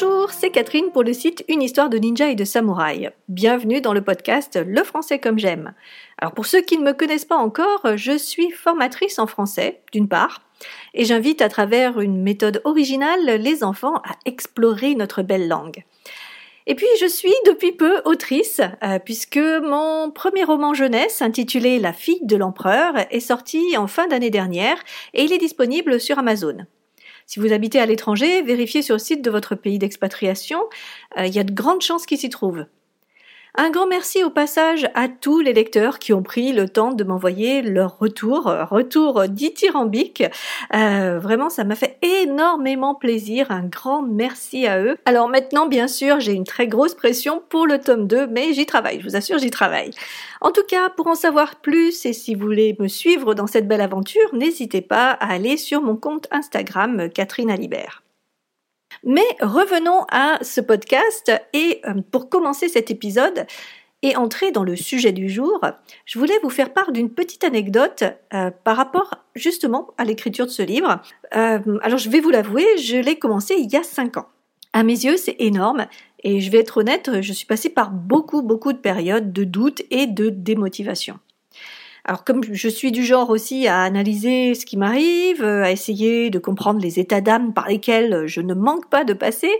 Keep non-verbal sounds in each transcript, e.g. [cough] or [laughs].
Bonjour, c'est Catherine pour le site Une histoire de ninja et de samouraï. Bienvenue dans le podcast Le français comme j'aime. Alors pour ceux qui ne me connaissent pas encore, je suis formatrice en français, d'une part, et j'invite à travers une méthode originale les enfants à explorer notre belle langue. Et puis je suis depuis peu autrice, euh, puisque mon premier roman jeunesse intitulé La fille de l'empereur est sorti en fin d'année dernière et il est disponible sur Amazon. Si vous habitez à l'étranger, vérifiez sur le site de votre pays d'expatriation, euh, il y a de grandes chances qu'il s'y trouve. Un grand merci au passage à tous les lecteurs qui ont pris le temps de m'envoyer leur retour, retour dithyrambique. Euh, vraiment, ça m'a fait énormément plaisir. Un grand merci à eux. Alors maintenant, bien sûr, j'ai une très grosse pression pour le tome 2, mais j'y travaille, je vous assure, j'y travaille. En tout cas, pour en savoir plus et si vous voulez me suivre dans cette belle aventure, n'hésitez pas à aller sur mon compte Instagram Catherine Alibert. Mais revenons à ce podcast et euh, pour commencer cet épisode et entrer dans le sujet du jour, je voulais vous faire part d'une petite anecdote euh, par rapport justement à l'écriture de ce livre. Euh, alors je vais vous l'avouer, je l'ai commencé il y a cinq ans. À mes yeux, c'est énorme et je vais être honnête, je suis passée par beaucoup beaucoup de périodes de doute et de démotivation. Alors comme je suis du genre aussi à analyser ce qui m'arrive, euh, à essayer de comprendre les états d'âme par lesquels je ne manque pas de passer,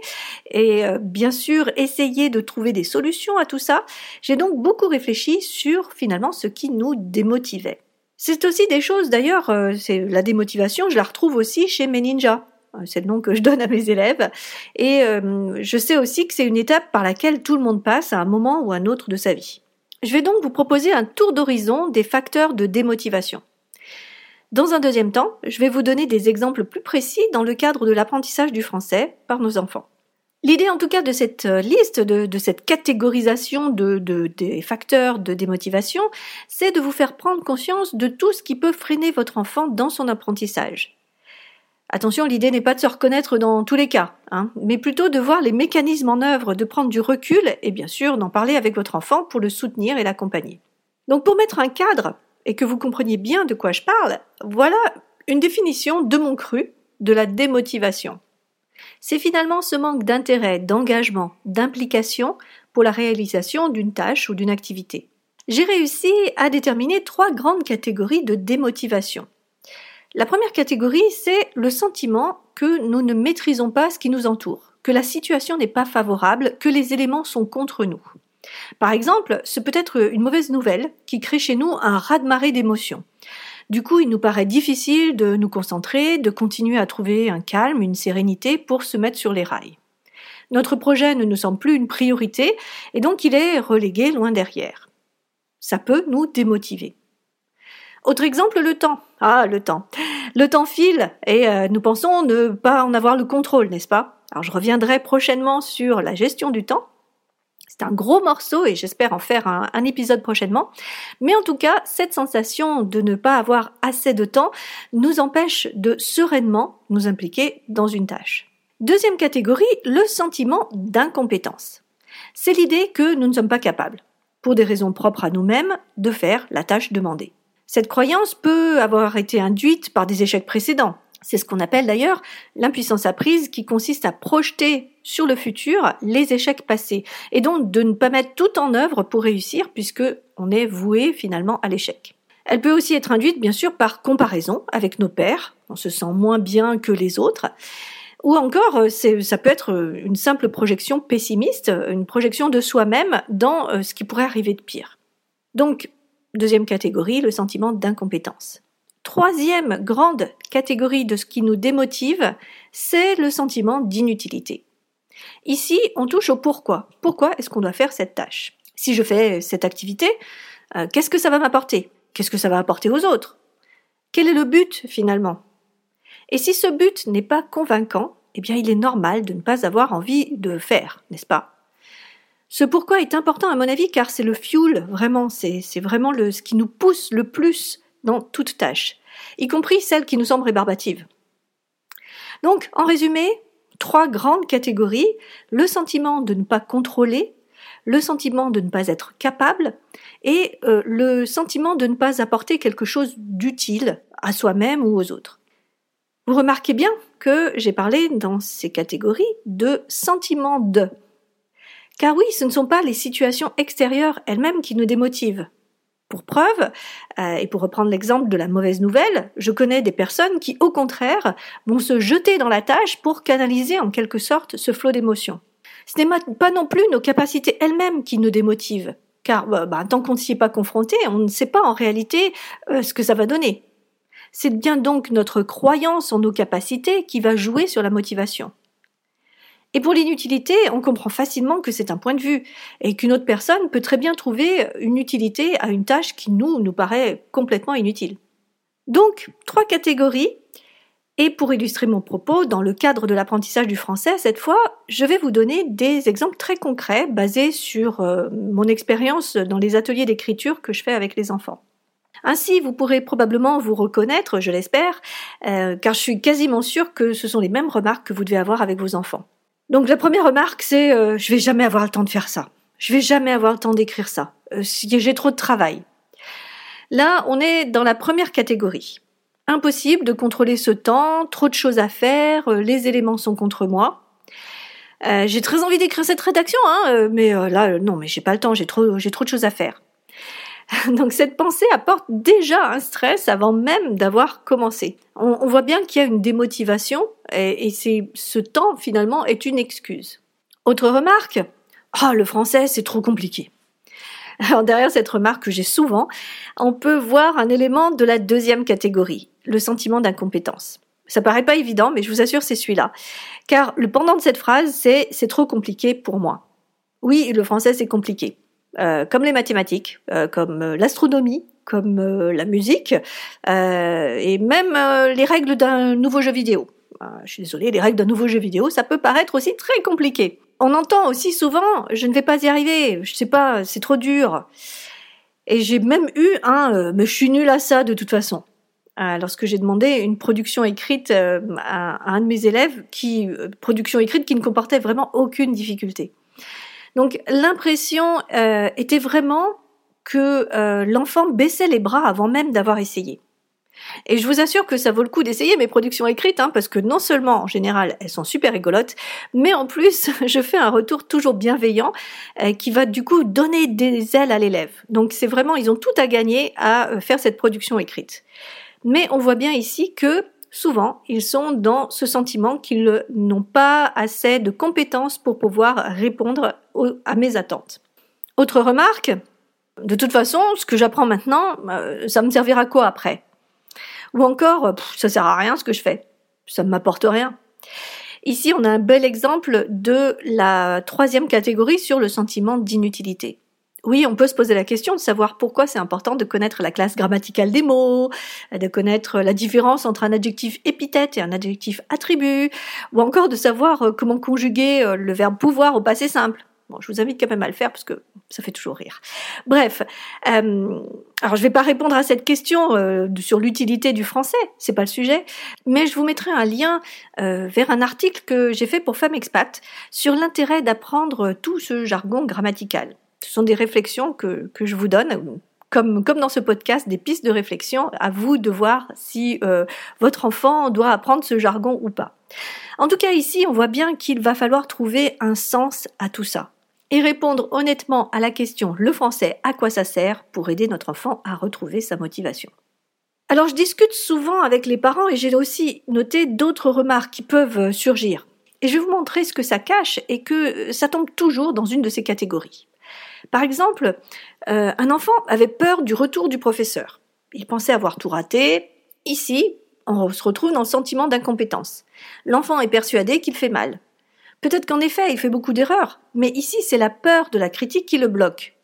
et euh, bien sûr essayer de trouver des solutions à tout ça, j'ai donc beaucoup réfléchi sur finalement ce qui nous démotivait. C'est aussi des choses d'ailleurs, euh, c'est la démotivation, je la retrouve aussi chez mes ninjas. C'est le nom que je donne à mes élèves. Et je sais aussi que c'est une étape par laquelle tout le monde passe à un moment ou à un autre de sa vie. Je vais donc vous proposer un tour d'horizon des facteurs de démotivation. Dans un deuxième temps, je vais vous donner des exemples plus précis dans le cadre de l'apprentissage du français par nos enfants. L'idée en tout cas de cette euh, liste, de, cette catégorisation de, des facteurs de démotivation, c'est de vous faire prendre conscience de tout ce qui peut freiner votre enfant dans son apprentissage. Attention, l'idée n'est pas de se reconnaître dans tous les cas, hein, mais plutôt de voir les mécanismes en œuvre, de prendre du recul et bien sûr d'en parler avec votre enfant pour le soutenir et l'accompagner. Donc pour mettre un cadre et que vous compreniez bien de quoi je parle, voilà une définition de mon cru de la démotivation. C'est finalement ce manque d'intérêt, d'engagement, d'implication pour la réalisation d'une tâche ou d'une activité. J'ai réussi à déterminer trois grandes catégories de démotivation. La première catégorie, c'est le sentiment que nous ne maîtrisons pas ce qui nous entoure, que la situation n'est pas favorable, que les éléments sont contre nous. Par exemple, ce peut être une mauvaise nouvelle qui crée chez nous un raz-de-marée d'émotions. Du coup, il nous paraît difficile de nous concentrer, de continuer à trouver un calme, une sérénité pour se mettre sur les rails. Notre projet ne nous semble plus une priorité et donc il est relégué loin derrière. Ça peut nous démotiver. Autre exemple, le temps. Ah, le temps. Le temps file et euh, nous pensons ne pas en avoir le contrôle, n'est-ce pas? Alors je reviendrai prochainement sur la gestion du temps. C'est un gros morceau et j'espère en faire un, un, épisode prochainement. Mais en tout cas, cette sensation de ne pas avoir assez de temps nous empêche de sereinement nous impliquer dans une tâche. Deuxième catégorie, le sentiment d'incompétence. C'est l'idée que nous ne sommes pas capables, pour des raisons propres à nous-mêmes, de faire la tâche demandée. Cette croyance peut avoir été induite par des échecs précédents. C'est ce qu'on appelle d'ailleurs l'impuissance apprise qui consiste à projeter sur le futur les échecs passés et donc de ne pas mettre tout en œuvre pour réussir puisque on est voué finalement à l'échec. Elle peut aussi être induite bien sûr par comparaison avec nos pères, on se sent moins bien que les autres, ou encore ça peut être une simple projection pessimiste, une projection de soi-même dans euh, ce qui pourrait arriver de pire. Donc Deuxième catégorie, le sentiment d'incompétence. Troisième grande catégorie de ce qui nous démotive, c'est le sentiment d'inutilité. Ici, on touche au pourquoi. Pourquoi est-ce qu'on doit faire cette tâche? Si je fais cette activité, euh, qu'est-ce que ça va m'apporter? Qu'est-ce que ça va apporter aux autres? Quel est le but finalement? Et si ce but n'est pas convaincant, eh bien il est normal de ne pas avoir envie de faire, n'est-ce pas? Ce pourquoi est important à mon avis car c'est le fuel, vraiment, c'est vraiment le, ce qui nous pousse le plus dans toute tâche, y compris celle qui nous semble rébarbative. Donc, en résumé, trois grandes catégories, le sentiment de ne pas contrôler, le sentiment de ne pas être capable et euh, le sentiment de ne pas apporter quelque chose d'utile à soi-même ou aux autres. Vous remarquez bien que j'ai parlé dans ces catégories de sentiments de. Car oui, ce ne sont pas les situations extérieures elles-mêmes qui nous démotivent. Pour preuve, euh, et pour reprendre l'exemple de la mauvaise nouvelle, je connais des personnes qui, au contraire, vont se jeter dans la tâche pour canaliser en quelque sorte ce flot d'émotions. Ce n'est pas non plus nos capacités elles-mêmes qui nous démotivent, car bah, bah, tant qu'on ne s'y est pas confronté, on ne sait pas en réalité euh, ce que ça va donner. C'est bien donc notre croyance en nos capacités qui va jouer sur la motivation. Et pour l'inutilité, on comprend facilement que c'est un point de vue et qu'une autre personne peut très bien trouver une utilité à une tâche qui nous nous paraît complètement inutile. Donc, trois catégories. Et pour illustrer mon propos, dans le cadre de l'apprentissage du français, cette fois, je vais vous donner des exemples très concrets basés sur euh, mon expérience dans les ateliers d'écriture que je fais avec les enfants. Ainsi, vous pourrez probablement vous reconnaître, je l'espère, euh, car je suis quasiment sûre que ce sont les mêmes remarques que vous devez avoir avec vos enfants. Donc la première remarque, c'est euh, je vais jamais avoir le temps de faire ça. Je vais jamais avoir le temps d'écrire ça. Euh, j'ai trop de travail. Là, on est dans la première catégorie. Impossible de contrôler ce temps, trop de choses à faire, euh, les éléments sont contre moi. Euh, j'ai très envie d'écrire cette rédaction, hein, mais là, non, mais j'ai pas le temps, j'ai trop, j'ai trop de choses à faire. [laughs] Donc cette pensée apporte déjà un stress avant même d'avoir commencé. On, voit bien qu'il y a une démotivation et, ce temps finalement est une excuse. Autre remarque, oh, le français c'est trop compliqué. [laughs] Alors derrière cette remarque que j'ai souvent, on peut voir un élément de la deuxième catégorie, le sentiment d'incompétence. Ça paraît pas évident, mais je vous assure c'est celui-là. Car le pendant de cette phrase c'est c'est trop compliqué pour moi. Oui, le français c'est compliqué. Euh, comme les mathématiques, euh, comme euh, l'astronomie, comme la musique, et même les règles d'un nouveau jeu vidéo. je suis désolée, les règles d'un nouveau jeu vidéo, ça peut paraître aussi très compliqué. On entend aussi souvent, je ne vais pas y arriver, je sais pas, c'est trop dur. Et j'ai même eu un, mais je suis nul à ça de toute façon. lorsque j'ai demandé une production écrite à, un de mes élèves, qui production écrite qui ne comportait vraiment aucune difficulté. Donc l'impression euh, était vraiment que euh, l'enfant baissait les bras avant même d'avoir essayé. Et je vous assure que ça vaut le coup d'essayer mes productions écrites, hein, parce que non seulement en général elles sont super rigolotes, mais en plus [laughs] je fais un retour toujours bienveillant euh, qui va du coup donner des ailes à l'élève. Donc c'est vraiment, ils ont tout à gagner à faire cette production écrite. Mais on voit bien ici que souvent, ils sont dans ce sentiment qu'ils n'ont pas assez de compétences pour pouvoir répondre à mes attentes. Autre remarque, de toute façon, ce que j'apprends maintenant, euh, ça me servira quoi après? Ou encore, ça sert à rien ce que je fais, ça ne m'apporte rien. Ici, on a un bel exemple de la troisième catégorie sur le sentiment d'inutilité. Oui, on peut se poser la question de savoir pourquoi c'est important de connaître la classe grammaticale des mots, de connaître la différence entre un adjectif épithète et un adjectif attribut, ou encore de savoir euh, comment conjuguer euh, le verbe pouvoir au passé simple. Bon, je vous invite quand même à le faire parce que ça fait toujours rire. Bref, euh, alors je vais pas répondre à cette question sur l'utilité du français, c'est pas le sujet, mais je vous mettrai un lien vers un article que j'ai fait pour Femmes Expat sur l'intérêt d'apprendre tout ce jargon grammatical. Ce sont des réflexions que, je vous donne, comme, comme dans ce podcast, des pistes de réflexion. À vous de voir si euh, votre enfant doit apprendre ce jargon ou pas. En tout cas, ici, on voit bien qu'il va falloir trouver un sens à tout ça et répondre honnêtement à la question le français, à quoi ça sert pour aider notre enfant à retrouver sa motivation. Alors je discute souvent avec les parents et j'ai aussi noté d'autres remarques qui peuvent surgir. Et je vais vous montrer ce que ça cache et que ça tombe toujours dans une de ces catégories. Par exemple, euh, un enfant avait peur du retour du professeur. Il pensait avoir tout raté. Ici, on se retrouve dans le sentiment d'incompétence. L'enfant est persuadé qu'il fait mal. Peut-être qu'en effet, il fait beaucoup d'erreurs, mais ici, c'est la peur de la critique qui le bloque.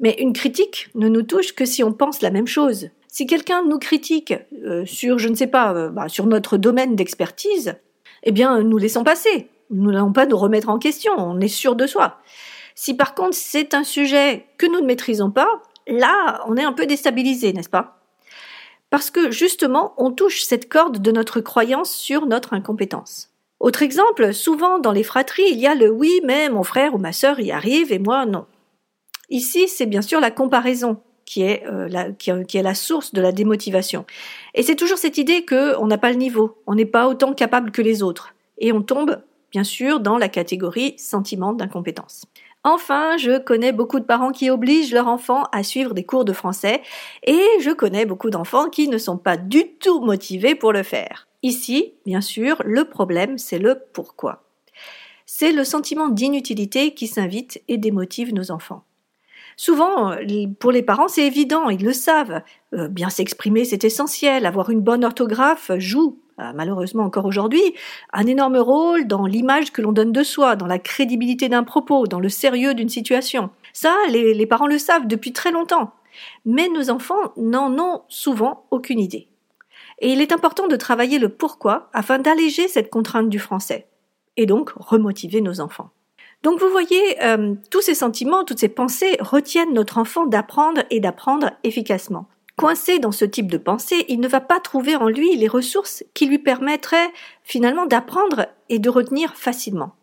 Mais une critique ne nous touche que si on pense la même chose. Si quelqu'un nous critique euh, sur, je ne sais pas, euh, bah, sur notre domaine d'expertise, eh bien, nous laissons passer. Nous n'allons pas nous remettre en question, on est sûr de soi. Si par contre c'est un sujet que nous ne maîtrisons pas, là, on est un peu déstabilisé, n'est-ce pas? Parce que justement, on touche cette corde de notre croyance sur notre incompétence. Autre exemple, souvent dans les fratries, il y a le oui, mais mon frère ou ma sœur y arrive et moi non. Ici, c'est bien sûr la comparaison qui est, euh, la, qui, est la source de la démotivation. Et c'est toujours cette idée qu'on n'a pas le niveau, on n'est pas autant capable que les autres. Et on tombe, bien sûr, dans la catégorie sentiment d'incompétence. Enfin, je connais beaucoup de parents qui obligent leurs enfants à suivre des cours de français et je connais beaucoup d'enfants qui ne sont pas du tout motivés pour le faire. Ici, bien sûr, le problème, c'est le pourquoi. C'est le sentiment d'inutilité qui s'invite et démotive nos enfants. Souvent, pour les parents, c'est évident, ils le savent. Euh, bien s'exprimer, c'est essentiel. Avoir une bonne orthographe joue malheureusement encore aujourd'hui, un énorme rôle dans l'image que l'on donne de soi, dans la crédibilité d'un propos, dans le sérieux d'une situation. Ça, les, les parents le savent depuis très longtemps. Mais nos enfants n'en ont souvent aucune idée. Et il est important de travailler le pourquoi afin d'alléger cette contrainte du français, et donc remotiver nos enfants. Donc vous voyez, euh, tous ces sentiments, toutes ces pensées retiennent notre enfant d'apprendre et d'apprendre efficacement. Coincé dans ce type de pensée, il ne va pas trouver en lui les ressources qui lui permettraient finalement d'apprendre et de retenir facilement.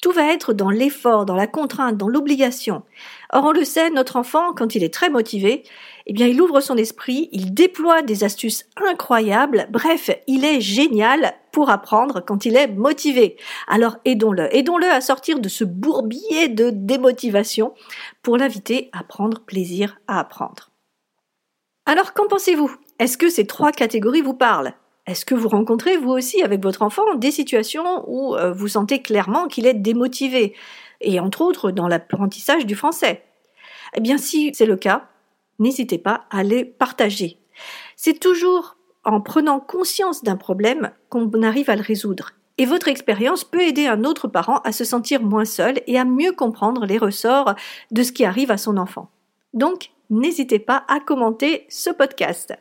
Tout va être dans l'effort, dans la contrainte, dans l'obligation. Or, on le sait, notre enfant, quand il est très motivé, eh bien, il ouvre son esprit, il déploie des astuces incroyables, bref, il est génial pour apprendre quand il est motivé. Alors, aidons-le, aidons-le à sortir de ce bourbier de démotivation pour l'inviter à prendre plaisir à apprendre. Alors qu'en pensez-vous? Est-ce que ces trois catégories vous parlent? Est-ce que vous rencontrez vous aussi avec votre enfant des situations où euh, vous sentez clairement qu'il est démotivé? Et entre autres dans l'apprentissage du français Eh bien si c'est le cas, n'hésitez pas à les partager. C'est toujours en prenant conscience d'un problème qu'on arrive à le résoudre. Et votre expérience peut aider un autre parent à se sentir moins seul et à mieux comprendre les ressorts de ce qui arrive à son enfant. Donc, n'hésitez pas à commenter ce podcast.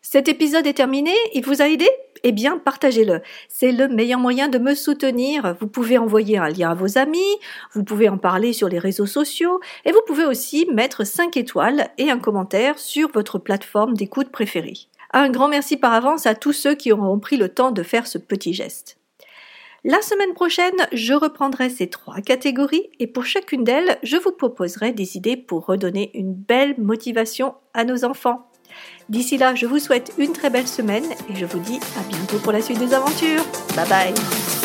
Cet épisode est terminé, il vous a aidé? Eh bien, partagez-le. C'est le meilleur moyen de me soutenir. Vous pouvez envoyer un lien à vos amis, vous pouvez en parler sur les réseaux sociaux et vous pouvez aussi mettre 5 étoiles et un commentaire sur votre plateforme d'écoute préférée. Un grand merci par avance à tous ceux qui auront pris le temps de faire ce petit geste. La semaine prochaine, je reprendrai ces trois catégories et pour chacune d'elles, je vous proposerai des idées pour redonner une belle motivation à nos enfants. D'ici là, je vous souhaite une très belle semaine et je vous dis à bientôt pour la suite des aventures. Bye bye